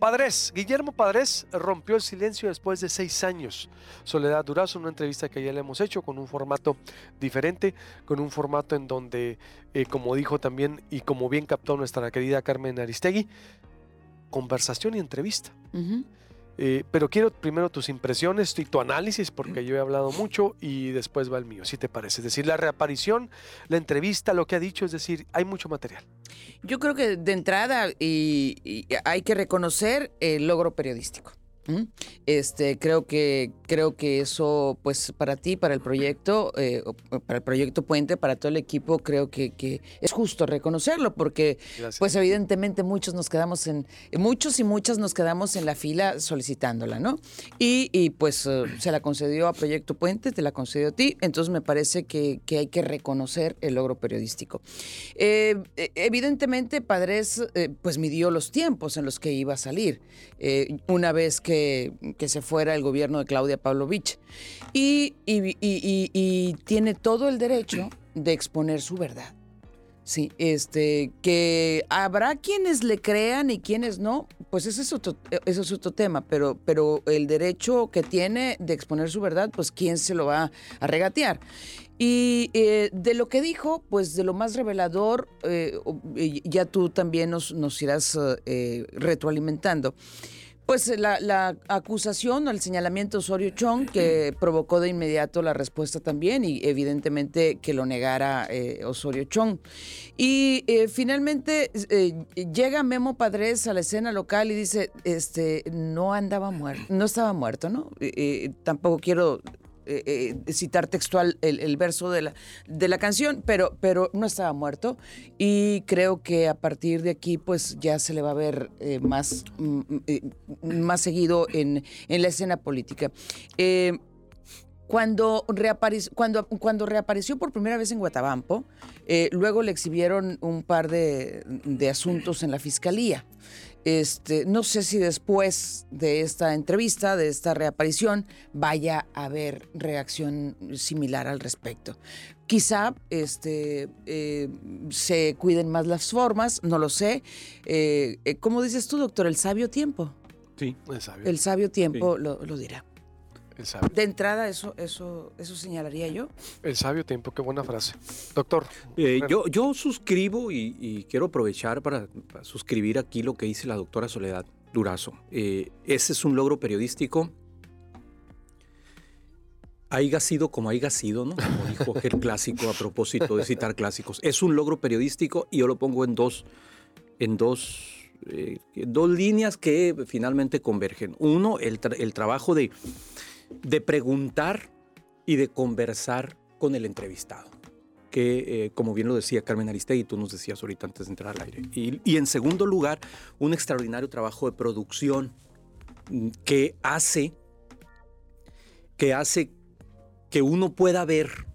Padres, Guillermo Padres rompió el silencio después de seis años. Soledad Durazo, una entrevista que ya le hemos hecho con un formato diferente, con un formato en donde, eh, como dijo también y como bien captó nuestra querida Carmen Aristegui, conversación y entrevista. Eh, pero quiero primero tus impresiones y tu análisis, porque yo he hablado mucho y después va el mío, si te parece. Es decir, la reaparición, la entrevista, lo que ha dicho, es decir, hay mucho material. Yo creo que de entrada y hay que reconocer el logro periodístico. Este, creo que, creo que eso, pues, para ti, para el proyecto, eh, para el proyecto Puente, para todo el equipo, creo que, que es justo reconocerlo, porque, pues, evidentemente muchos nos quedamos en, muchos y muchas nos quedamos en la fila solicitándola, ¿no? Y, pues eh, se la concedió a Proyecto Puente, te la concedió a ti, entonces me parece que, hay que reconocer el logro periodístico. Eh, evidentemente, Padres, pues, midió los tiempos en los que iba a salir. una vez que que, se fuera el gobierno de Claudia Pavlovich. Y, tiene todo el derecho de exponer su verdad. Sí, este, que habrá quienes le crean y quienes no, pues ese es otro, eso es otro tema, pero, pero el derecho que tiene de exponer su verdad, pues quién se lo va a regatear. Y eh, de lo que dijo, pues de lo más revelador, eh, ya tú también nos, nos irás eh, retroalimentando. Pues la, acusación o el señalamiento de Osorio Chong que provocó de inmediato la respuesta también y evidentemente que lo negara eh, Osorio Chong. Y eh, finalmente eh, llega Memo Padres a la escena local y dice, este, no andaba muerto, no estaba muerto, ¿no? tampoco quiero eh, eh, citar textual el, verso de la, de la canción, pero, pero no estaba muerto y creo que a partir de aquí pues ya se le va a ver eh, más, mm, más seguido en, en, la escena política. Cuando, reapareció, cuando, cuando reapareció por primera vez en Guatabampo, luego le exhibieron un par de, de asuntos en la fiscalía. Este, no sé si después de esta entrevista, de esta reaparición, vaya a haber reacción similar al respecto. Quizá este, eh, se cuiden más las formas, no lo sé. Eh, eh, ¿Cómo dices tú, doctor? El sabio tiempo. Sí, el sabio. El sabio tiempo lo dirá. De entrada, eso, eso, eso señalaría yo. El sabio tiempo, qué buena frase. Doctor. Eh, yo, yo suscribo y, quiero aprovechar para, suscribir aquí lo que dice la doctora Soledad Durazo. Eh, ese es un logro periodístico. Haiga sido como haya sido, ¿no? Como dijo aquel clásico a propósito de citar clásicos. Es un logro periodístico y yo lo pongo en dos, en dos eh, dos líneas que finalmente convergen. Uno, el, el trabajo de, de preguntar y de conversar con el entrevistado. Que, eh, como bien lo decía Carmen Aristegui, tú nos decías ahorita antes de entrar al aire. Y, en segundo lugar, un extraordinario trabajo de producción mm, que hace, que hace que uno pueda ver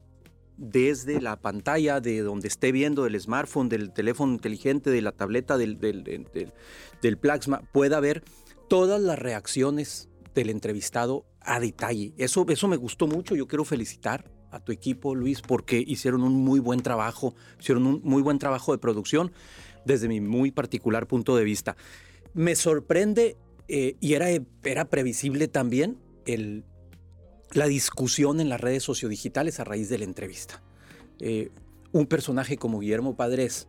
desde la pantalla de donde esté viendo del smartphone, del teléfono inteligente, de la tableta, del, del, del plasma, pueda ver todas las reacciones del entrevistado a detalle. Eso, eso me gustó mucho. Yo quiero felicitar a tu equipo, Luis, porque hicieron un muy buen trabajo, hicieron un muy buen trabajo de producción desde mi muy particular punto de vista. Me sorprende eh, y era, era previsible también la discusión en las redes sociodigitales a raíz de la entrevista. Eh, un personaje como Guillermo Padres,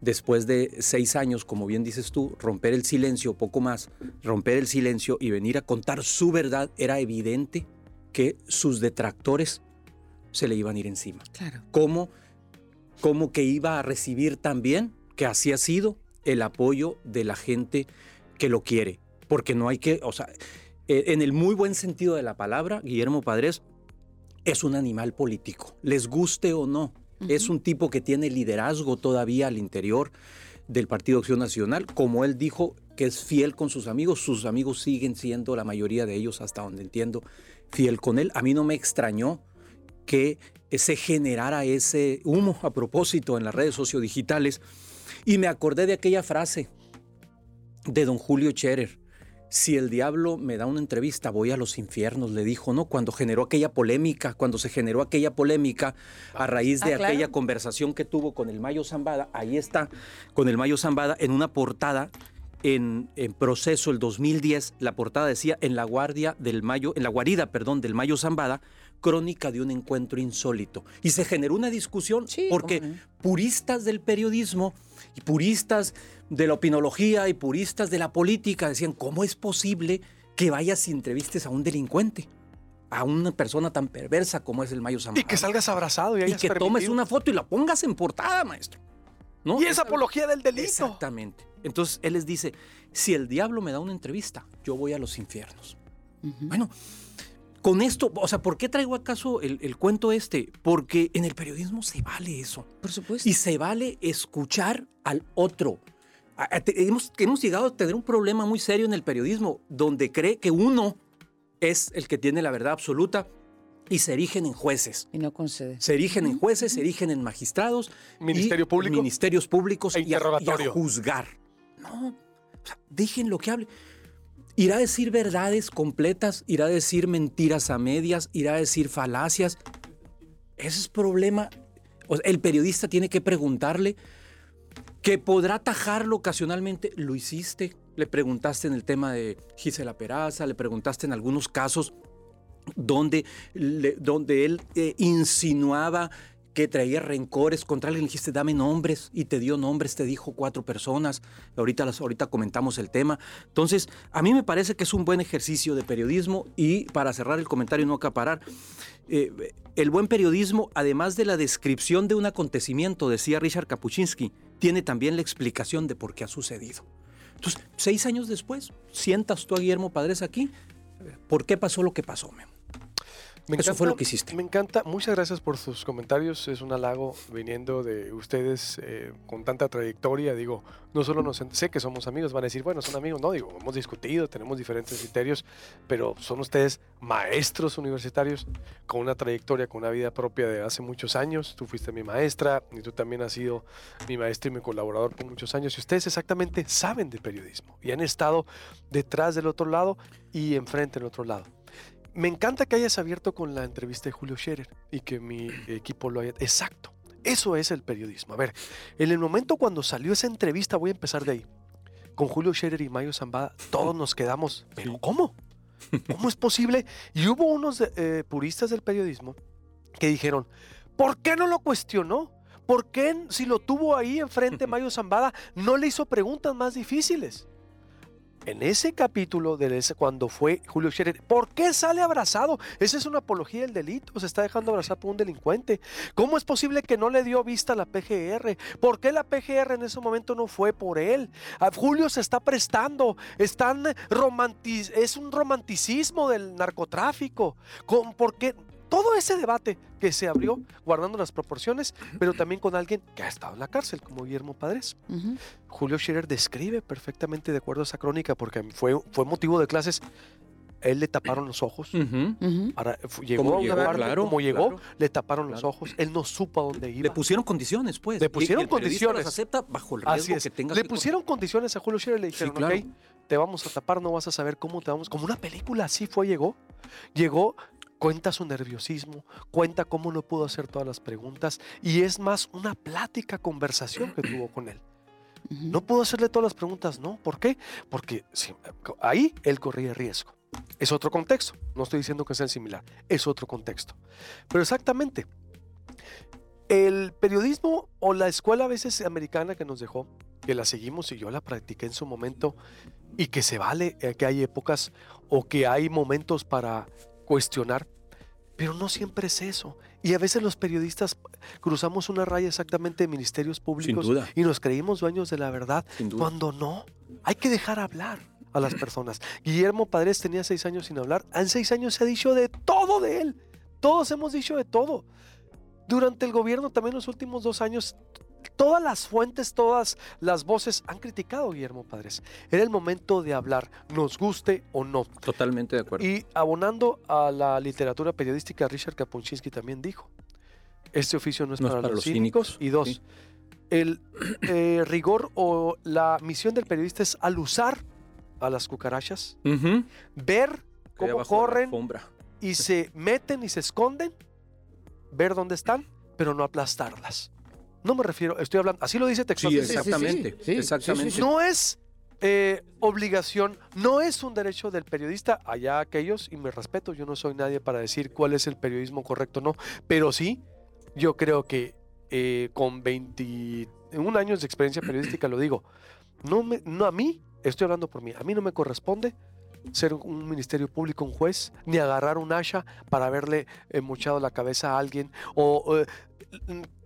después de seis años, como bien dices tú, romper el silencio, poco más, romper el silencio y venir a contar su verdad, era evidente que sus detractores se le iban a ir encima. Claro. Como, como que iba a recibir también, que así ha sido, el apoyo de la gente que lo quiere. Porque no hay que, o sea, e, en el muy buen sentido de la palabra, Guillermo Padres es un animal político, les guste o no. Es un tipo que tiene liderazgo todavía al interior del Partido Acción Nacional. Como él dijo que es fiel con sus amigos, sus amigos siguen siendo, la mayoría de ellos, hasta donde entiendo, fiel con él. A mí no me extrañó que se generara ese humo a propósito en las redes sociodigitales. Y me acordé de aquella frase de don Julio Scherer, si el diablo me da una entrevista, voy a los infiernos, le dijo, ¿no? Cuando generó aquella polémica, cuando se generó aquella polémica a raíz de ah, aquella conversación que tuvo con el Mayo Zambada, ahí está, con el Mayo Zambada, en una portada en, en, proceso el 2010, la portada decía en la guardia del Mayo, en la guarida, perdón, del Mayo Zambada, crónica de un encuentro insólito. Y se generó una discusión Sí, porque puristas del periodismo y puristas de la opinología y puristas de la política decían, ¿cómo es posible que vayas y entrevistes a un delincuente? A una persona tan perversa como es el Mayo. Y que salgas abrazado y, Y que tomes una foto y la pongas en portada, maestro. ¿No? Y es apología del delito. Exactamente. Entonces él les dice, si el diablo me da una entrevista, yo voy a los infiernos. Bueno, con esto, o sea, ¿por qué traigo acaso el, el cuento este? Porque en el periodismo se vale eso. Por supuesto. Y se vale escuchar al otro. A- a- te- Hemos, hemos llegado a tener un problema muy serio en el periodismo, donde cree que uno es el que tiene la verdad absoluta y se erigen en jueces. Y no concede. Se erigen en jueces, se erigen en magistrados. Ministerio y público. Ministerios públicos E y a- y a, interrogatorio. juzgar. No, o sea, dejen lo que hable. Irá a decir verdades completas, irá a decir mentiras a medias, irá a decir falacias. Ese es problema. O sea, el periodista tiene que preguntarle que podrá atajarlo ocasionalmente. ¿Lo hiciste? Le preguntaste en el tema de Gisela Peraza, le preguntaste en algunos casos donde, donde él eh, insinuaba que traía rencores contra alguien, le dijiste, dame nombres, y te dio nombres, te dijo cuatro personas, ahorita, las, ahorita comentamos el tema. Entonces, a mí me parece que es un buen ejercicio de periodismo y para cerrar el comentario no acaparar, eh, el buen periodismo, además de la descripción de un acontecimiento, decía Richard Kapuczynski, tiene también la explicación de por qué ha sucedido. Entonces, seis años después, sientas tú a Guillermo Padres aquí, ¿por qué pasó lo que pasó, Memo? Me Eso fue lo que hiciste. Me encanta. Muchas gracias por sus comentarios. Es un halago viniendo de ustedes eh, con tanta trayectoria. Digo, no solo nos sé que somos amigos, van a decir, bueno, son amigos. No, digo, hemos discutido, tenemos diferentes criterios, pero son ustedes maestros universitarios con una trayectoria, con una vida propia de hace muchos años. Tú fuiste mi maestra y tú también has sido mi maestro y mi colaborador por muchos años. Y ustedes exactamente saben de periodismo y han estado detrás del otro lado y enfrente del otro lado. Me encanta que hayas abierto con la entrevista de Julio Scherer y que mi equipo lo haya... Exacto, eso es el periodismo. A ver, en el momento cuando salió esa entrevista, voy a empezar de ahí, con Julio Scherer y Mayo Zambada, todos nos quedamos, ¿pero cómo? ¿Cómo es posible? Y hubo unos eh, puristas del periodismo que dijeron, ¿por qué no lo cuestionó? ¿Por qué si lo tuvo ahí enfrente Mayo Zambada no le hizo preguntas más difíciles? En ese capítulo de ese, cuando fue Julio Scherer, ¿por qué sale abrazado? Esa es una apología del delito, se está dejando abrazar por un delincuente. ¿Cómo es posible que no le dio vista a la PGR? ¿Por qué la PGR en ese momento no fue por él? A Julio se está prestando, están romanti- es un romanticismo del narcotráfico. ¿Con, ¿Por qué? Todo ese debate que se abrió, guardando las proporciones, pero también con alguien que ha estado en la cárcel, como Guillermo Padres. Ujú. Julio Scherer describe perfectamente de acuerdo a esa crónica, porque fue, fue motivo de clases. Él le taparon los ojos. Ahora, fu- llegó Como a una llegó, parte, claro, como llegó, claro. le taparon los Claro. ojos. Él no supo a dónde iba. Le pusieron condiciones, pues. Le pusieron Y el condiciones. las acepta bajo el riesgo Así es. que tenga Le que pusieron condiciones a Julio Scherer. Le dijeron, claro. ok, te vamos a tapar, no vas a saber cómo te vamos. Como una película, así fue, llegó. Llegó, cuenta su nerviosismo, cuenta cómo no pudo hacer todas las preguntas. Y es más una plática, conversación que tuvo con él. No pudo hacerle todas las preguntas, ¿no? ¿Por qué? Porque sí, ahí él corría riesgo. Es otro contexto. No estoy diciendo que sean similar. Es otro contexto. Pero exactamente. El periodismo o la escuela a veces americana que nos dejó, que la seguimos y yo la practiqué en su momento, y que se vale eh, que hay épocas o que hay momentos para cuestionar, pero no siempre es eso. Y a veces los periodistas cruzamos una raya exactamente de ministerios públicos y nos creímos dueños de la verdad cuando no. Hay que dejar hablar a las personas. Guillermo Padres tenía seis años sin hablar. En seis años se ha dicho de todo de él. Todos hemos dicho de todo. Durante el gobierno, también los últimos dos años, todas las fuentes, todas las voces han criticado a Guillermo Padres. Era el momento de hablar, nos guste o no. Totalmente de acuerdo. Y abonando a la literatura periodística, Richard Kapuczynski también dijo, este oficio no es, para, los cínicos. Y dos, sí. el eh, rigor o la misión del periodista es alusar a las cucarachas, ver cómo corren y se meten y se esconden, ver dónde están, pero no aplastarlas. No me refiero, estoy hablando, así lo dice Sí, textualmente. sí, sí, exactamente. sí, sí, exactamente. sí, sí, sí. No es eh, obligación, no es un derecho del periodista, allá aquellos, y me respeto, yo no soy nadie para decir cuál es el periodismo correcto o no, pero sí, yo creo que eh, con 21 años de experiencia periodística, lo digo, no, me, no a mí, estoy hablando por mí, a mí no me corresponde ser un ministerio público, un juez, ni agarrar un asha para haberle eh, mochado la cabeza a alguien o eh,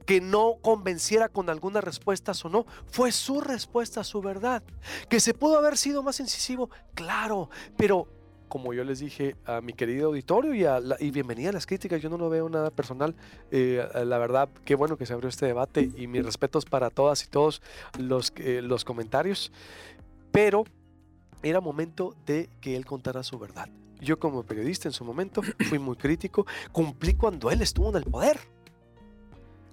que no convenciera con algunas respuestas o no. Fue su respuesta, su verdad. Que se pudo haber sido más incisivo, claro, pero como yo les dije a mi querido auditorio y, a y bienvenida a las críticas, yo no lo veo nada personal. Eh, la verdad, qué bueno que se abrió este debate y mis respetos para todas y todos los, los comentarios. Pero era momento de que él contara su verdad. Yo como periodista en su momento fui muy crítico, cumplí cuando él estuvo en el poder.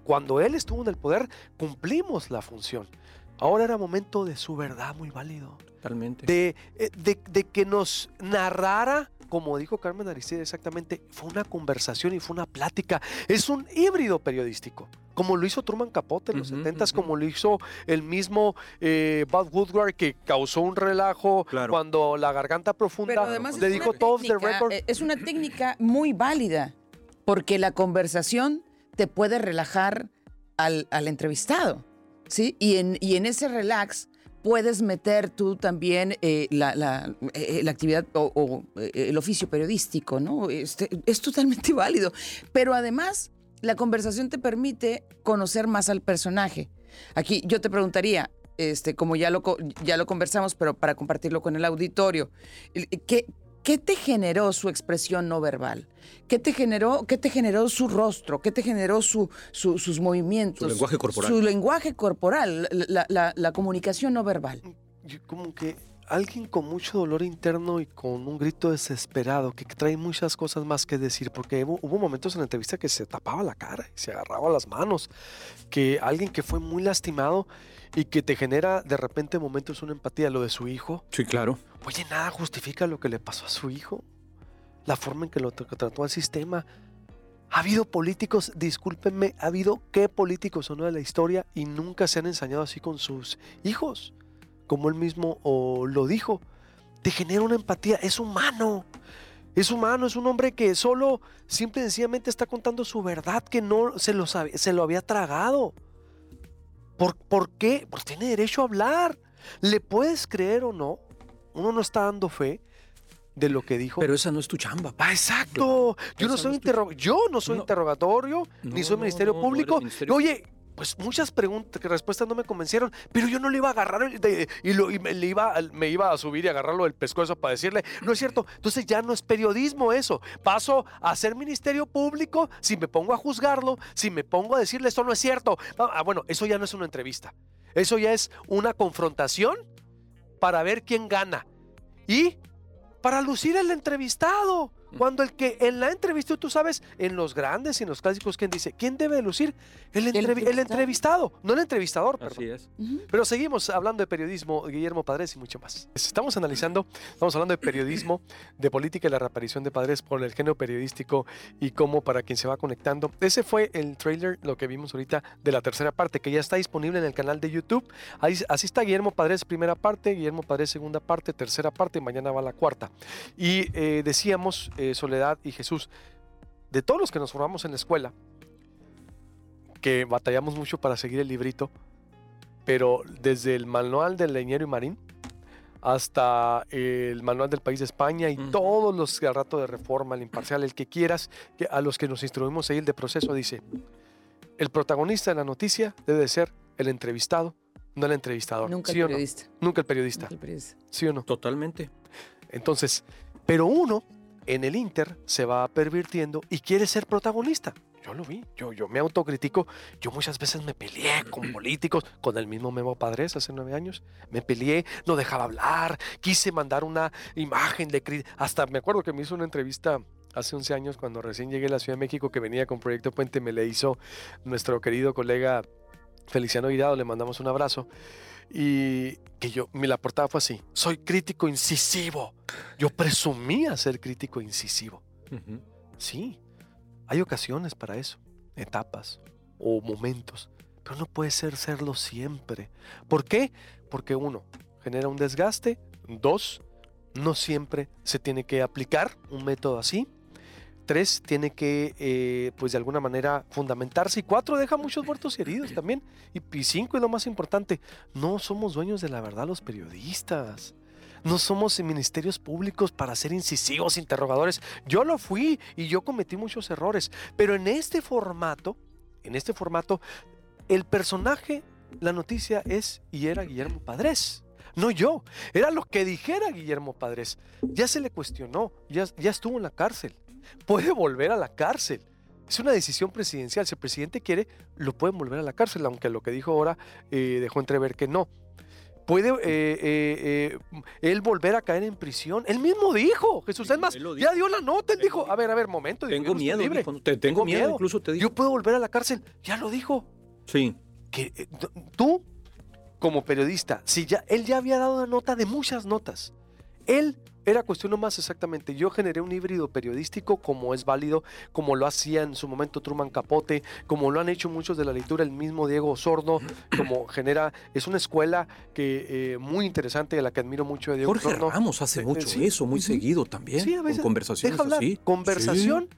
Cuando él estuvo en el poder, cumplimos la función. Ahora era momento de su verdad muy válido. Totalmente. De, eh, de, de que nos narrara como dijo Carmen Aristide exactamente, fue una conversación y fue una plática. Es un híbrido periodístico, como lo hizo Truman Capote en los 70 como lo hizo el mismo eh, Bob Woodward, que causó un relajo cuando la garganta profunda le dijo todos the record. Eh, es una técnica muy válida, porque la conversación te puede relajar al, entrevistado. ¿sí? Y en, ese relax puedes meter tú también eh, eh, la, actividad o, eh, el oficio periodístico, ¿no? Este, es totalmente válido. Pero además, la conversación te permite conocer más al personaje. Aquí yo te preguntaría, este, como ya lo, ya lo conversamos, pero para compartirlo con el auditorio, ¿qué, ¿Qué te generó su expresión no verbal? ¿Qué te generó, qué te generó su rostro? ¿Qué te generó su, sus movimientos? Su lenguaje corporal. Su lenguaje corporal, la, la, comunicación no verbal. como que alguien con mucho dolor interno y con un grito desesperado, que trae muchas cosas más que decir, porque hubo, hubo, momentos en la entrevista que se tapaba la cara y se agarraba las manos, que alguien que fue muy lastimado y que te genera de repente momentos una empatía, lo de su hijo. Sí, claro. Oye, nada justifica lo que le pasó a su hijo, la forma en que lo trató al sistema. Ha habido políticos, discúlpenme, ha habido qué políticos no de la historia y nunca se han ensañado así con sus hijos, como él mismo o lo dijo. Te genera una empatía, es humano. Es humano, es un hombre que solo, simple y sencillamente está contando su verdad, que no se lo, se lo había tragado. ¿Por, ¿Por qué? Pues tiene derecho a hablar. ¿Le puedes creer o no? Uno no está dando fe de lo que dijo. Pero esa no es tu chamba. Ah, exacto. Yo no, soy yo no soy interrogatorio, ni soy Ministerio Público. Oye, pues muchas preguntas, respuestas no me convencieron, pero yo no le iba a agarrar y, lo, me, le iba, me iba a subir y agarrarlo del pescuezo para decirle, no es cierto, entonces ya no es periodismo eso, paso a ser ministerio público si me pongo a juzgarlo, si me pongo a decirle esto no es cierto. Ah, bueno, eso ya no es una entrevista, eso ya es una confrontación para ver quién gana y para lucir el entrevistado. Cuando el que en la entrevista, tú sabes, en los grandes y en los clásicos, ¿quién dice? ¿Quién debe lucir? El, entrevistado, no el entrevistador. Perdón. Así es. Pero seguimos hablando de periodismo, Guillermo Padres y mucho más. Estamos analizando, estamos hablando de periodismo, de política y la reaparición de Padres por el género periodístico y cómo para quien se va conectando. Ese fue el trailer, lo que vimos ahorita de la tercera parte, que ya está disponible en el canal de YouTube. Ahí, así está Guillermo Padres, primera parte, Guillermo Padres, segunda parte, tercera parte, y mañana va la cuarta. Y eh, decíamos eh, Soledad y Jesús, de todos los que nos formamos en la escuela, que batallamos mucho para seguir el librito, pero desde el manual del leñero y marín hasta el manual del país de España y todos los al rato de reforma, el imparcial, el que quieras, que a los que nos instruimos ahí el de proceso, dice, el protagonista de la noticia debe ser el entrevistado, no el entrevistador. Nunca el periodista. Nunca el periodista. Nunca el periodista. ¿Sí o no? Totalmente. Entonces, pero uno en el Inter se va pervirtiendo y quiere ser protagonista. Yo lo vi, yo, yo me autocritico. Yo muchas veces me peleé con políticos, con el mismo Memo Padres hace nueve años. Me peleé, no dejaba hablar, quise mandar una imagen de Hasta me acuerdo que me hizo una entrevista hace 11 años cuando recién llegué a la Ciudad de México que venía con Proyecto Puente, me le hizo nuestro querido colega Feliciano Hidado, le mandamos un abrazo. Y que yo, mi la portada fue así, soy crítico incisivo. Yo presumía ser crítico incisivo. Sí, hay ocasiones para eso, etapas o momentos, pero no puede ser serlo siempre. ¿Por qué? Porque uno, genera un desgaste. Dos, no siempre se tiene que aplicar un método así. Tres, tiene que, eh, pues de alguna manera, fundamentarse. Y cuatro, deja muchos muertos y heridos también. Y, cinco, y lo más importante, no somos dueños de la verdad los periodistas. No somos ministerios públicos para ser incisivos, interrogadores. Yo lo fui y yo cometí muchos errores. Pero en este formato, en este formato, el personaje, la noticia es y era Guillermo Padres. No yo, era lo que dijera Guillermo Padres. Ya se le cuestionó, ya, ya estuvo en la cárcel. Puede volver a la cárcel. Es una decisión presidencial. Si el presidente quiere, lo pueden volver a la cárcel, aunque lo que dijo ahora eh, dejó entrever que no puede eh, eh, él volver a caer en prisión. Él mismo dijo, Jesús, es más, ya dio la nota, él dijo, a ver, a ver, momento. Tengo miedo, libre. dijo, te- tengo, miedo, incluso te dijo. Yo puedo volver a la cárcel, ya lo dijo. Sí, Que tú, como periodista, si ya, él ya había dado una nota de muchas notas. Él era cuestión más exactamente. Yo generé un híbrido periodístico como es válido, como lo hacía en su momento Truman Capote, como lo han hecho muchos de la lectura, el mismo Diego Sordo, como genera. Es una escuela que eh, muy interesante, a la que admiro mucho de Diego Jorge Sordo. Ramos hace Eh, mucho sí. eso, muy seguido también. Sí, a veces. Con conversaciones así. Conversación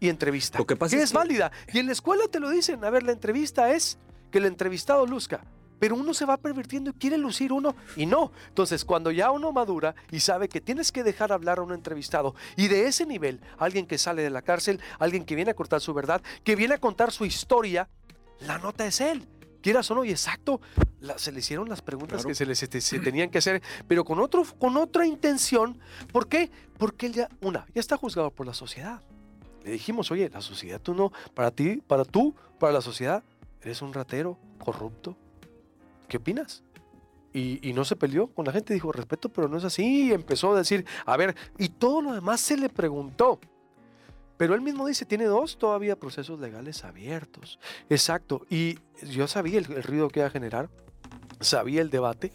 y entrevista. Lo que pasa que es es que- válida. Y en la escuela te lo dicen. A ver, la entrevista es que el entrevistado luzca. Pero uno se va pervirtiendo y quiere lucir uno y no. Entonces, cuando ya uno madura y sabe que tienes que dejar hablar a un entrevistado y de ese nivel, alguien que sale de la cárcel, alguien que viene a contar su verdad, que viene a contar su historia, la nota es él. Quieras o no, y exacto, la- se le hicieron las preguntas Claro. que se les este, se tenían que hacer, pero con, otro, con otra intención. ¿Por qué? Porque él ya, una, ya está juzgado por la sociedad. Le dijimos, oye, la sociedad tú no, para ti, para tú, para la sociedad, eres un ratero, corrupto. ¿Qué opinas? Y, no se peleó con la gente, dijo, respeto, pero no es así. Y empezó a decir, a ver, y todo lo demás se le preguntó. Pero él mismo dice, tiene dos todavía procesos legales abiertos. Exacto. Y yo sabía el, el ruido que iba a generar, sabía el debate,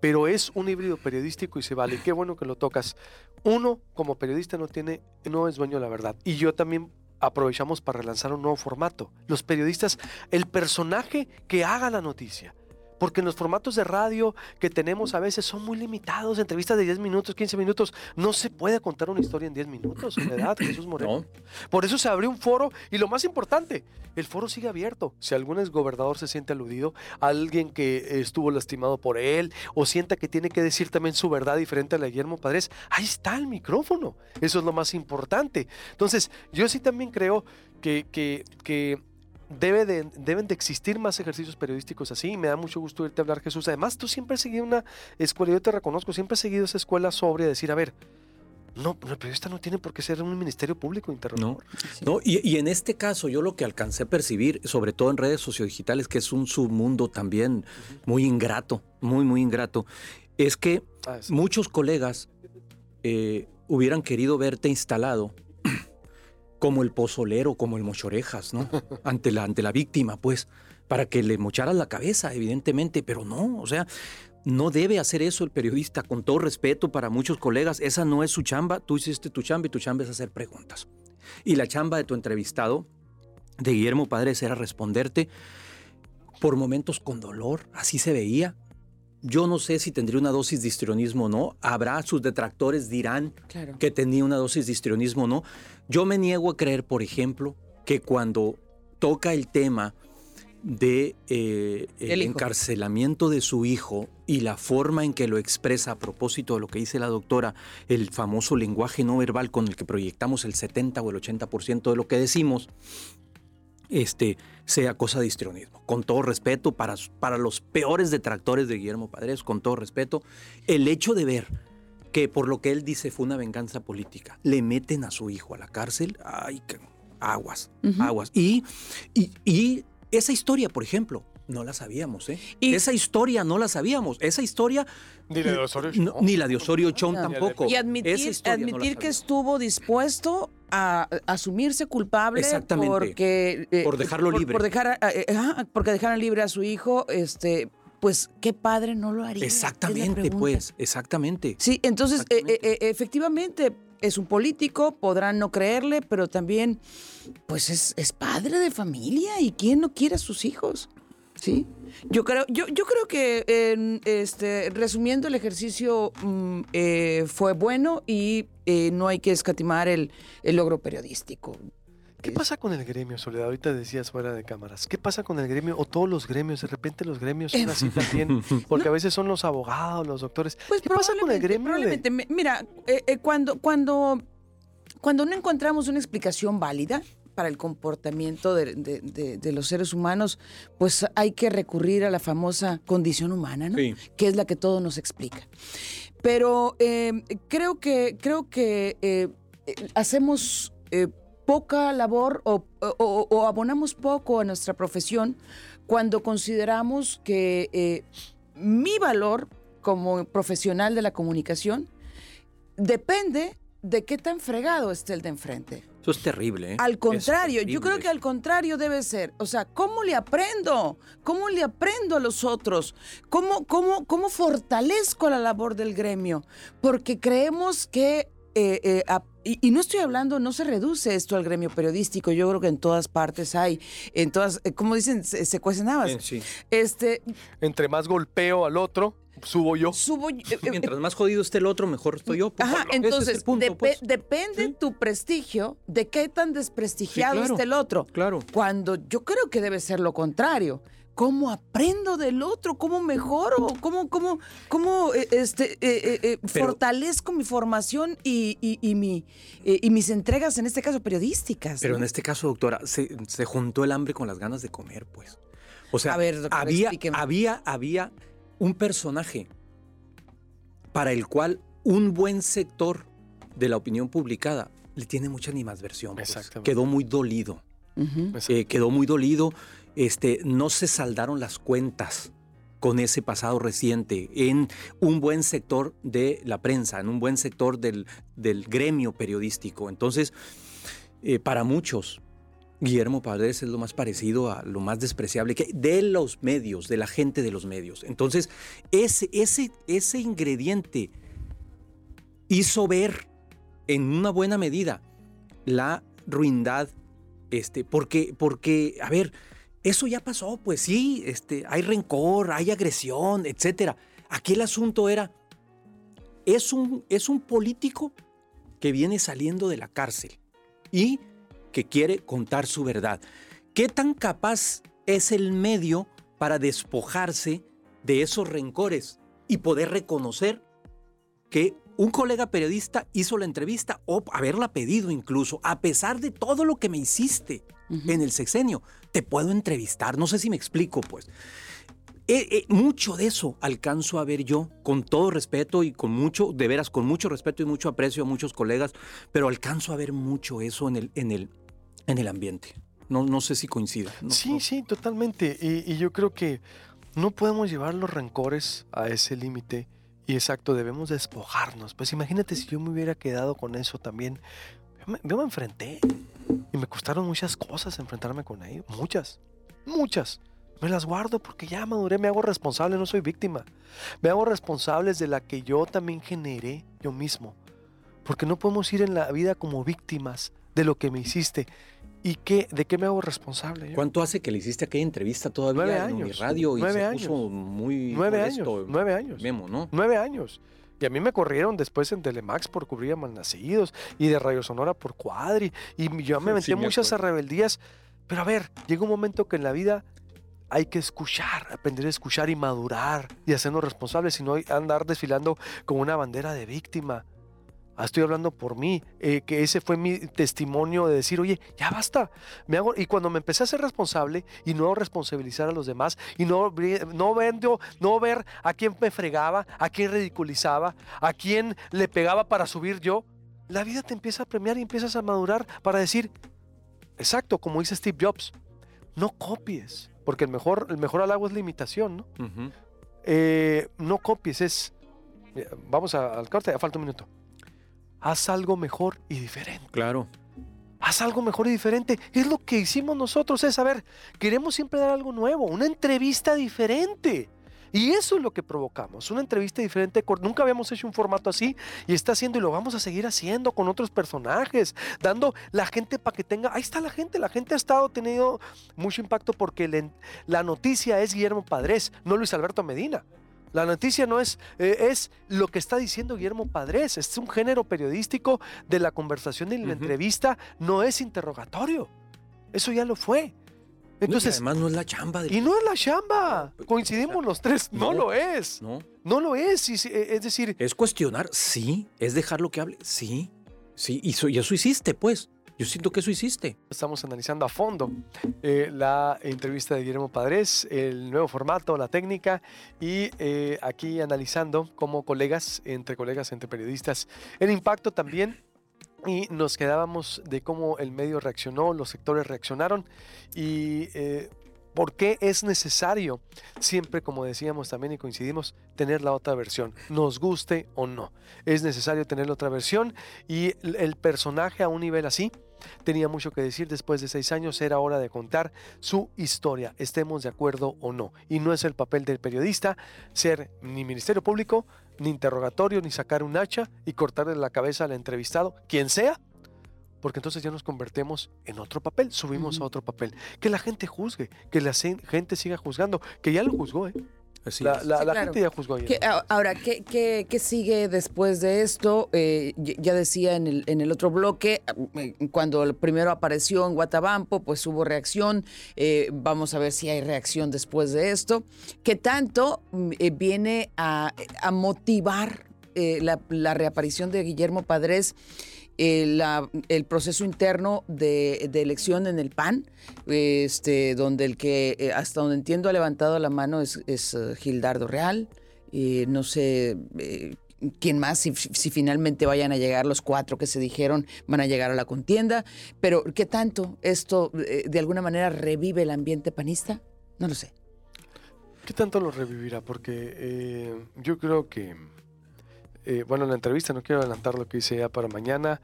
pero es un híbrido periodístico y se vale. Qué bueno que lo tocas. Uno, como periodista, no tiene, no es dueño de la verdad. Y yo también aprovechamos para relanzar un nuevo formato. Los periodistas, el personaje que haga la noticia. Porque en los formatos de radio que tenemos a veces son muy limitados, entrevistas de 10 minutos, 15 minutos. No se puede contar una historia en 10 minutos, Soledad, Jesús Moreno. No, Por eso se abrió un foro y lo más importante, el foro sigue abierto. Si algún exgobernador se siente aludido, alguien que estuvo lastimado por él o sienta que tiene que decir también su verdad diferente a la de Guillermo Padres, ahí está el micrófono. Eso es lo más importante. Entonces, yo sí también creo que, que, que debe de- deben de existir más ejercicios periodísticos así y me da mucho gusto irte a hablar, Jesús. Además, tú siempre has seguido una escuela, yo te reconozco, siempre has seguido esa escuela sobre decir, a ver, no, el periodista no tiene por qué ser un ministerio público interrogador. no. no y, y en este caso, yo lo que alcancé a percibir, sobre todo en redes sociodigitales, que es un submundo también muy ingrato, muy, muy ingrato, es que Ah, sí. muchos colegas eh, hubieran querido verte instalado como el pozolero, como el mochorejas, ¿no? ante, la, ante la víctima, pues, para que le mocharas la cabeza, evidentemente, pero no, o sea, no debe hacer eso el periodista, con todo respeto para muchos colegas, esa no es su chamba, tú hiciste tu chamba y tu chamba es hacer preguntas. Y la chamba de tu entrevistado, de Guillermo Padres, era responderte por momentos con dolor, así se veía. Yo no sé si tendría una dosis de histrionismo o no. Habrá sus detractores dirán Claro. que tenía una dosis de histrionismo o no. Yo me niego a creer, por ejemplo, que cuando toca el tema de eh, el, hijo. encarcelamiento de su hijo y la forma en que lo expresa a propósito de lo que dice la doctora, el famoso lenguaje no verbal con el que proyectamos el 70 o el 80% de lo que decimos, este, sea cosa de histrionismo. Con todo respeto para, para los peores detractores de Guillermo Padres, con todo respeto, el hecho de ver que por lo que él dice fue una venganza política, le meten a su hijo a la cárcel, ay, aguas, aguas. Y, y, y esa historia, por ejemplo, no la sabíamos, ¿eh? Y- esa historia no la sabíamos. Esa historia, Ni la de Osorio no, Chong. ni la de Osorio Chong No. tampoco. Y admitir, no admitir que estuvo dispuesto a a asumirse culpable Exactamente. porque eh, Por dejarlo libre. por dejar a- eh, porque dejaran libre a su hijo este pues qué padre no lo haría Exactamente, pues, exactamente. sí entonces Exactamente. eh, efectivamente es un político podrán no creerle pero también pues es, es padre de familia y quién no quiere a sus hijos Sí. Yo creo, yo, yo creo que este, resumiendo el ejercicio mm, eh, fue bueno y eh, no hay que escatimar el, el logro periodístico. ¿Qué pasa con el gremio, Soledad? Ahorita decías fuera de cámaras. ¿Qué pasa con el gremio o todos los gremios? De repente los gremios son así también, porque a veces son los abogados, los doctores. Pues ¿Qué pasa con el gremio? probablemente, me- Mira, eh, eh, cuando, cuando, cuando no encontramos una explicación válida para el comportamiento de, de- de- de los seres humanos, pues hay que recurrir a la famosa condición humana, ¿no? Sí. que es la que todo nos explica. Pero eh, creo que, creo que eh, eh, hacemos eh, poca labor o, o- o abonamos poco a nuestra profesión cuando consideramos que mi valor como profesional de la comunicación depende de qué tan fregado esté el de enfrente. Eso es terrible. ¿eh? Al contrario, yo creo que al contrario debe ser. O sea, ¿cómo le aprendo? ¿Cómo le aprendo a los otros? ¿Cómo, cómo, cómo fortalezco la labor del gremio? Porque creemos que... eh, eh, a- y, y no estoy hablando, no se reduce esto al gremio periodístico. Yo creo que en todas partes hay, en todas, eh, como dicen, se, se cuecen habas. Sí. Este, Entre más golpeo al otro, subo yo. subo, eh, eh, Mientras más jodido esté el otro, mejor estoy yo. pues, Ajá, es entonces punto, pues. depende Sí. tu prestigio de qué tan desprestigiado Sí, claro. esté el otro. Claro. Cuando yo creo que debe ser lo contrario. ¿Cómo aprendo del otro? ¿Cómo mejoro? ¿Cómo, cómo, cómo eh, este, eh, eh, eh, Pero- fortalezco mi formación y, y- y mi, eh, y mis entregas, en este caso periodísticas? Pero ¿no? en este caso, doctora, se, se juntó el hambre con las ganas de comer, pues. O sea, A ver, doctora, había, había, había un personaje para el cual un buen sector de la opinión publicada le tiene mucha animadversión. pues. Exactamente. Quedó muy dolido. Eh, quedó muy dolido. Este, no se saldaron las cuentas con ese pasado reciente en un buen sector de la prensa, en un buen sector del, del gremio periodístico. Entonces, eh, para muchos, Guillermo Paredes es lo más parecido a lo más despreciable que de los medios, de la gente de los medios. Entonces, ese, ese, ese ingrediente hizo ver en una buena medida la ruindad, este, porque, porque, a ver, eso ya pasó, pues sí, este, hay rencor, hay agresión, etcétera. Aquí el asunto era, es un, es un político que viene saliendo de la cárcel y que quiere contar su verdad. ¿Qué tan capaz es el medio para despojarse de esos rencores y poder reconocer que un colega periodista hizo la entrevista o haberla pedido incluso, a pesar de todo lo que me hiciste Ujú. en el sexenio, te puedo entrevistar. No sé si me explico, pues. Eh, eh, mucho de eso alcanzo a ver yo, con todo respeto y con mucho, de veras, con mucho respeto y mucho aprecio a muchos colegas, pero alcanzo a ver mucho eso en el, en el, en el ambiente. No, no sé si coincida. No, sí, no. sí, totalmente. Y, y yo creo que no podemos llevar los rencores a ese límite. Y exacto, debemos despojarnos. Pues imagínate si yo me hubiera quedado con eso también. Yo me, yo me enfrenté. Y me costaron muchas cosas enfrentarme con ellos. Muchas. Muchas. Me las guardo porque ya maduré, me hago responsable, no soy víctima. Me hago responsables de la que yo también generé yo mismo. Porque no podemos ir en la vida como víctimas de lo que me hiciste. ¿Y qué, de qué me hago responsable? yo? ¿Cuánto hace que le hiciste aquella entrevista todavía Nueve en años, Radio y nueve se años. puso muy Nueve molesto, años, nueve años. Memo, ¿no? Nueve años. Y a mí me corrieron después en Telemax por cubrir a Malnacidos y de Radio Sonora por Cuadri. Y yo me Sí, metí me muchas rebeldías. Pero a ver, llega un momento que en la vida hay que escuchar, aprender a escuchar y madurar y hacernos responsables y no andar desfilando con una bandera de víctima. Ah, Estoy hablando por mí, eh, que ese fue mi testimonio de decir, oye, ya basta. Me hago, y cuando me empecé a ser responsable y no responsabilizar a los demás y no, no, vendo- no ver a quién me fregaba, a quién ridiculizaba, a quién le pegaba para subir yo, la vida te empieza a premiar y empiezas a madurar para decir, exacto, como dice Steve Jobs, no copies, porque el mejor, el mejor halago es la imitación, ¿no? Eh, no copies, es. Vamos a- al corte, falta un minuto. Haz algo mejor y diferente. Claro. Haz algo mejor y diferente. Es lo que hicimos nosotros, es, a ver, queremos siempre dar algo nuevo, una entrevista diferente. Y eso es lo que provocamos, una entrevista diferente. Nunca habíamos hecho un formato así y está haciendo y lo vamos a seguir haciendo con otros personajes, dando la gente para que tenga, ahí está la gente, la gente ha estado teniendo mucho impacto porque la noticia es Guillermo Padres, no Luis Alberto Medina. La noticia no es, eh, es lo que está diciendo Guillermo Padres, es un género periodístico de la conversación y la entrevista, no es interrogatorio. Eso ya lo fue. Entonces, además no es la chamba. Y no es la chamba. Coincidimos los tres. No, lo es. No. No lo es. Eh, es decir. Es cuestionar, sí. Es dejar lo que hable, sí. Sí. Y, y eso hiciste, pues. Yo siento que eso hiciste. Estamos analizando a fondo eh, la entrevista de Guillermo Padres, el nuevo formato, la técnica y eh, aquí analizando como colegas, entre colegas, entre periodistas, el impacto también y nos quedábamos de cómo el medio reaccionó, los sectores reaccionaron y eh, por qué es necesario siempre, como decíamos también y coincidimos, tener la otra versión, nos guste o no. Es necesario tener la otra versión y el personaje a un nivel así tenía mucho que decir después de seis años, era hora de contar su historia, estemos de acuerdo o no. Y no es el papel del periodista ser ni Ministerio Público, ni interrogatorio, ni sacar un hacha y cortarle la cabeza al entrevistado, quien sea, porque entonces ya nos convertimos en otro papel, subimos a otro papel. Que la gente juzgue, que la gente siga juzgando, que ya lo juzgó, ¿eh? La, gente ya juzgó ahora, ¿qué, ¿qué, sigue después de esto? Eh, ya decía en el, en el otro bloque, eh, cuando primero apareció en Guatabampo, pues hubo reacción. Eh, vamos a ver si hay reacción después de esto. ¿Qué tanto mm, viene a, motivar la, la reaparición de Guillermo Padres? El, proceso interno de, elección en el PAN, este, donde el que, eh, hasta donde entiendo, ha levantado la mano es, eh, Gildardo Real. no sé eh, quién más, si, finalmente vayan a llegar los cuatro que se dijeron, van a llegar a la contienda. Pero, ¿qué tanto esto de alguna manera revive el ambiente panista? No lo sé. ¿Qué tanto lo revivirá? Porque yo creo que eh, bueno, en la entrevista no quiero adelantar lo que hice ya para mañana.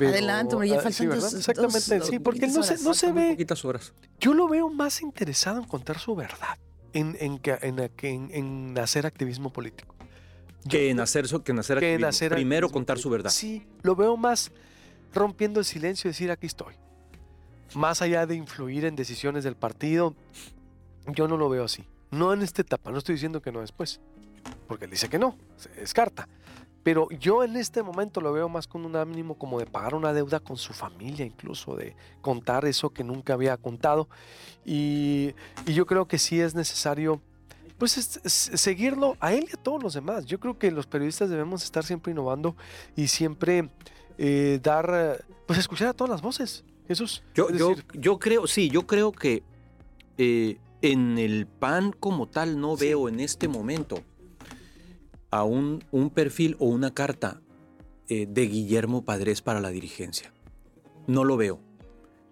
Adelante, ya ah, faltan Exactamente, sí, porque no se, no se ve. horas. Yo lo veo más interesado en contar su verdad, en, en, en, en hacer activismo político. Que en hacer, que en hacer activismo. Primero contar su verdad. Sí, lo veo más rompiendo el silencio y decir aquí estoy. Más allá de influir en decisiones del partido, yo no lo veo así. No en esta etapa, no estoy diciendo que no después, porque él dice que no, se descarta. Pero yo en este momento lo veo más con un ánimo como de pagar una deuda con su familia, incluso de contar eso que nunca había contado. Y, yo creo que sí es necesario pues seguirlo a él y a todos los demás. Yo creo que los periodistas debemos estar siempre innovando y siempre eh, dar, pues escuchar a todas las voces. Jesús. Yo, yo, creo, sí, yo creo que eh, en el PAN como tal no veo en este momento a un, un perfil o una carta eh, de Guillermo Padres para la dirigencia. No lo veo.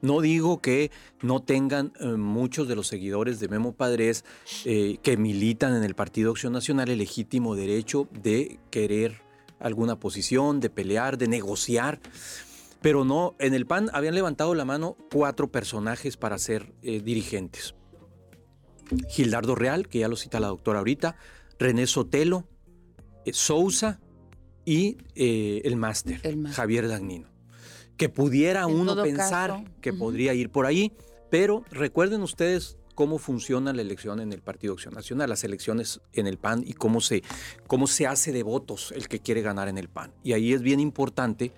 No digo que no tengan eh, muchos de los seguidores de Memo Padres eh, que militan en el Partido Acción Nacional el legítimo derecho de querer alguna posición, de pelear, de negociar. Pero no, en el PAN habían levantado la mano cuatro personajes para ser dirigentes. Gildardo Real, que ya lo cita la doctora ahorita, René Sotelo, Sousa y eh, el máster, Javier Dagnino. Que pudiera uno pensar que podría ir por ahí, pero recuerden ustedes cómo funciona la elección en el Partido Acción Nacional, las elecciones en el PAN y cómo se, cómo se hace de votos el que quiere ganar en el PAN. Y ahí es bien importante,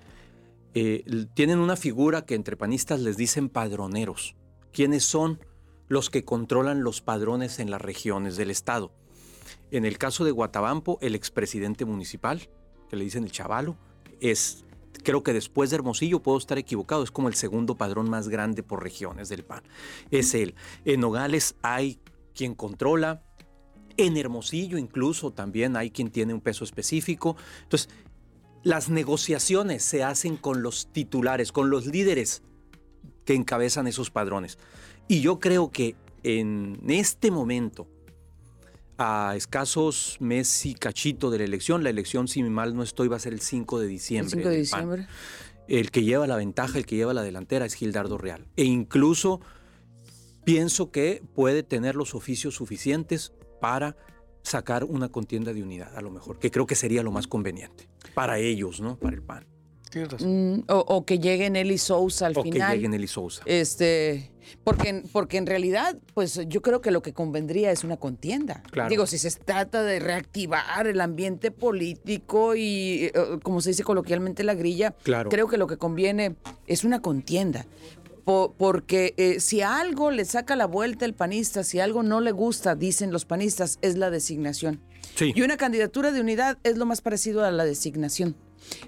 eh, tienen una figura que entre panistas les dicen padroneros. ¿Quiénes son los que controlan los padrones en las regiones del Estado? En el caso de Guatabampo, el expresidente municipal, que le dicen el chavalo, es, creo que después de Hermosillo, puedo estar equivocado, es como el segundo padrón más grande por regiones del PAN. Es él. En Nogales hay quien controla, en Hermosillo incluso también hay quien tiene un peso específico. Entonces, las negociaciones se hacen con los titulares, con los líderes que encabezan esos padrones. Y yo creo que en este momento, a escasos meses y cachito de la elección. La elección, si mal no estoy, va a ser el 5 de diciembre. El 5 de diciembre. El que lleva la ventaja, el que lleva la delantera es Gildardo Real. E incluso pienso que puede tener los oficios suficientes para sacar una contienda de unidad, a lo mejor, que creo que sería lo más conveniente para ellos, ¿no? Para el PAN. Tienes razón. Mm, o, o que llegue Nelly Sousa al o final. que lleguen Eli Sousa. Este, porque, porque en realidad, pues yo creo que lo que convendría es una contienda. Claro. Digo, si se trata de reactivar el ambiente político y, eh, como se dice coloquialmente, la grilla, Claro. creo que lo que conviene es una contienda. Po- porque eh, si a algo le saca la vuelta el panista, si algo no le gusta, dicen los panistas, es la designación. Sí. Y una candidatura de unidad es lo más parecido a la designación.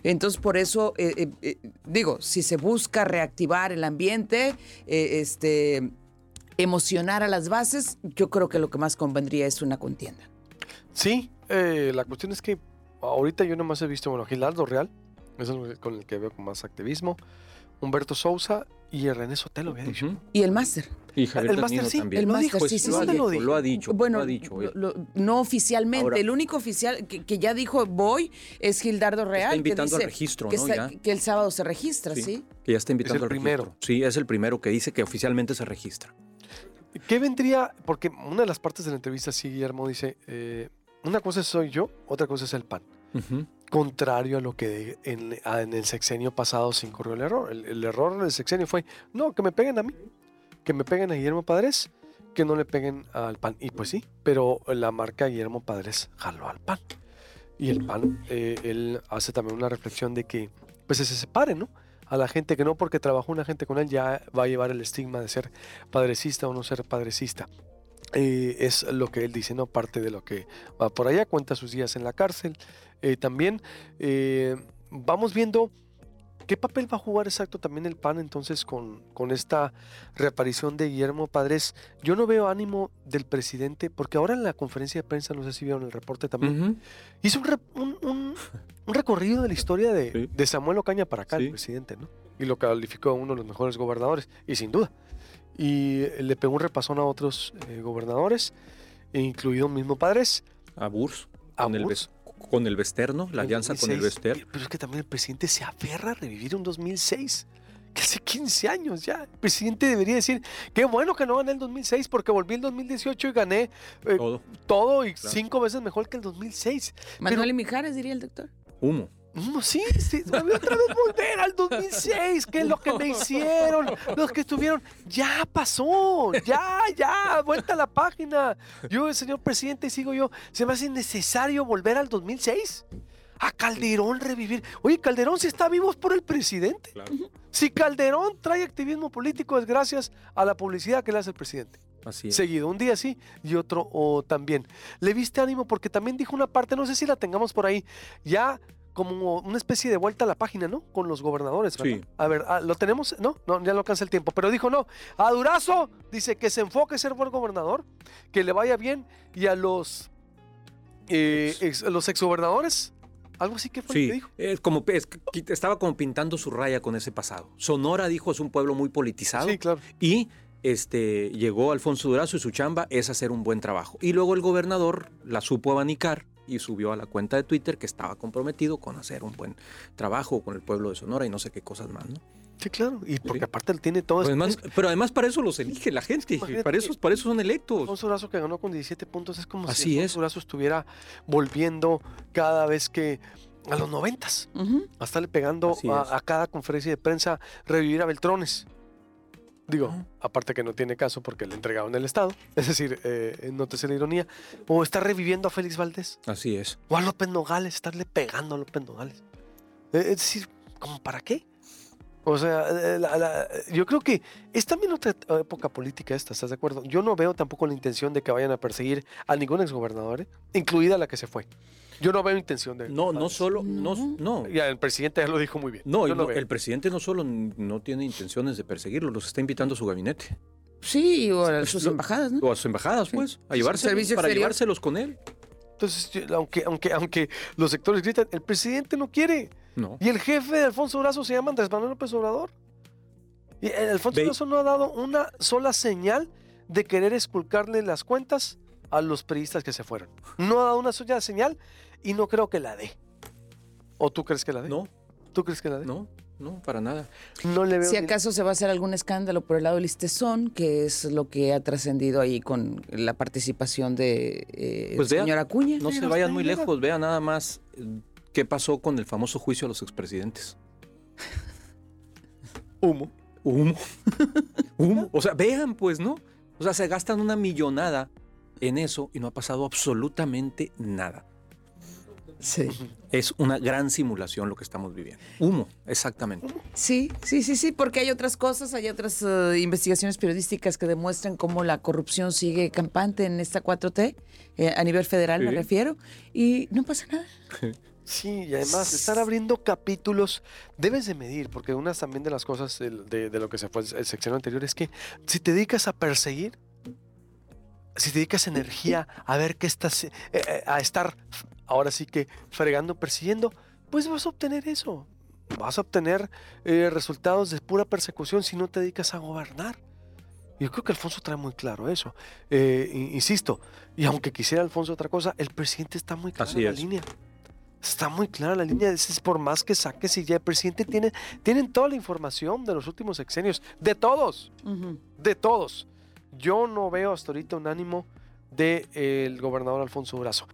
Entonces, por eso, eh, eh, eh, digo, si se busca reactivar el ambiente, este, emocionar a las bases, yo creo que lo que más convendría es una contienda. Sí, la cuestión es que ahorita yo nomás he visto, bueno, Gilardo Real, es con el que veo con más activismo, Humberto Sousa y René Sotelo, había dicho. Ujú. Y el máster. Y Javier El máster sí, también. el máster, sí, sí, lo, sí. ha ¿Dónde lo dijo? lo ha dicho, Bueno, lo ha dicho. lo- lo- no oficialmente. Ahora- el único oficial que, que ya dijo voy es Gildardo Real. que invitando al dice registro, que, ¿no? está- Ya. que el sábado se registra, ¿sí? Sí, que ya está invitando el al primero. registro. Sí, es el primero que dice que oficialmente se registra. ¿Qué vendría? Porque una de las partes de la entrevista, sí, Guillermo dice, eh, una cosa soy yo, otra cosa es el PAN. Ujú. Contrario a lo que en, el sexenio pasado se incurrió el error. El, el error en el sexenio fue, no, que me peguen a mí, que me peguen a Guillermo Padres, que no le peguen al PAN. Y pues sí, pero la marca Guillermo Padres jaló al PAN. Y el PAN, eh, él hace también una reflexión de que pues se separe, ¿no? A la gente que no porque trabajó una gente con él ya va a llevar el estigma de ser padrecista o no ser padrecista. Eh, es lo que él dice, ¿no? Parte de lo que va por allá, cuenta sus días en la cárcel. Eh, también eh, vamos viendo qué papel va a jugar exacto también el PAN entonces con, con esta reaparición de Guillermo Padres. Yo no veo ánimo del presidente, porque ahora en la conferencia de prensa, no sé si vieron el reporte también, hizo un, re- un- un- un recorrido de la historia de, Sí. de Samuel Ocaña para acá, el presidente, ¿no? Y lo calificó a uno de los mejores gobernadores, y sin duda. Y le pegó un repasón a otros eh, gobernadores, incluido mismo Padres. A Burs. A Con el, Burs. Con el Vesterno, la alianza con el 2006. Vester. Pero es que también el presidente se aferra a revivir un 2006. Que hace 15 años ya. El presidente debería decir, qué bueno que no gané el 2006 porque volví el 2018 y gané eh, Todo. todo y Claro. cinco veces mejor que el 2006. Manuel y Mijares, diría el doctor. Humo. No, sí, sí, otra vez volver al 2006, que es lo que me hicieron, los que estuvieron, ya pasó, ya, ya, vuelta a la página. Yo, señor presidente, sigo yo, se me hace necesario volver al 2006. A Calderón revivir. Oye, Calderón si está vivo es por el presidente. Claro. Si Calderón trae activismo político es gracias a la publicidad que le hace el presidente. Así es. Seguido, un día sí y otro o también. Le viste ánimo porque también dijo una parte, no sé si la tengamos por ahí, ya como una especie de vuelta a la página, ¿no? Con los gobernadores, ¿verdad? Sí. A ver, ah, ¿lo tenemos? No, no, ya no alcanza el tiempo, pero dijo no. A Durazo dice que se enfoque en ser buen gobernador, que le vaya bien y a los, eh, ex- los exgobernadores, algo así que fue lo que dijo. es como, es estaba como pintando su raya con ese pasado. Sonora dijo es un pueblo muy politizado Sí, claro. y este, llegó Alfonso Durazo y su chamba es hacer un buen trabajo. Y luego el gobernador la supo abanicar y subió a la cuenta de Twitter que estaba comprometido con hacer un buen trabajo con el pueblo de Sonora y no sé qué cosas más, ¿no? Sí, claro. Y porque Sí. aparte él tiene todo Pero es- además, pero además para eso los elige la gente, Imagínate para eso, para eso son electos. Alfonso Durazo que ganó con 17 puntos es como Así si es. Durazo estuviera volviendo cada vez que a los noventas Ujú. a estarle pegando a, a cada conferencia de prensa revivir a Beltrones. Digo, aparte que no tiene caso porque le entregaron el Estado, es decir, eh, nótese la ironía, o está reviviendo a Félix Valdés, Así es. o a López Nogales, estarle pegando a López Nogales. Eh, es decir, ¿como para qué? O sea, eh, la- la- yo creo que es también otra época política esta, ¿estás de acuerdo? Yo no veo tampoco la intención de que vayan a perseguir a ningún exgobernador, ¿eh? incluida la que se fue. Yo no veo intención de... No, no solo, no, No. Ya, el presidente ya lo dijo muy bien. No, no, el presidente no solo no tiene intenciones de perseguirlo, los está invitando a su gabinete. Sí, o a sus embajadas, ¿no? O a sus embajadas, pues, a llevárselos, Servicio para exterior. llevárselos con él. Entonces, aunque, aunque, aunque los sectores gritan, el presidente no quiere. No. Y el jefe de Alfonso Durazo se llama Andrés Manuel López Obrador. Y el Alfonso Ve- Durazo no ha dado una sola señal de querer esculcarle las cuentas a los periodistas que se fueron. No ha dado una sola señal y no creo que la dé. ¿O tú crees que la dé? No, ¿Tú crees que la dé? no. no, para nada. No le veo Si ni- acaso se va a hacer algún escándalo por el lado del Istezón, que es lo que ha trascendido ahí con la participación de eh, Pues vea, señor Acuña. No se vayan muy lejos, vean nada más eh, qué pasó con el famoso juicio a los expresidentes. humo. Humo. Humo. O sea, vean, pues, ¿no? O sea, se gastan una millonada en eso y no ha pasado absolutamente nada. Sí. Es una gran simulación lo que estamos viviendo. Humo, exactamente. Sí, sí, sí, sí, porque hay otras cosas, hay otras eh, investigaciones periodísticas que demuestran cómo la corrupción sigue campante en esta 4T, eh, a nivel federal me refiero, y no pasa nada. Sí, y además estar abriendo capítulos debes de medir, porque una también de las cosas de, de lo que se fue el sección anterior es que si te dedicas a perseguir, si te dedicas energía a ver qué estás, eh, a estar ahora sí que fregando, persiguiendo, pues vas a obtener eso. Vas a obtener eh, resultados de pura persecución si no te dedicas a gobernar. Yo creo que Alfonso trae muy claro eso. Eh, in- insisto, y aunque quisiera Alfonso otra cosa, el presidente está muy claro Así en la es. línea. Está muy clara la línea, es por más que saques y ya el presidente tiene, tienen toda la información de los últimos sexenios, de todos, de todos. Yo no veo hasta ahorita un ánimo del gobernador Alfonso Brazo.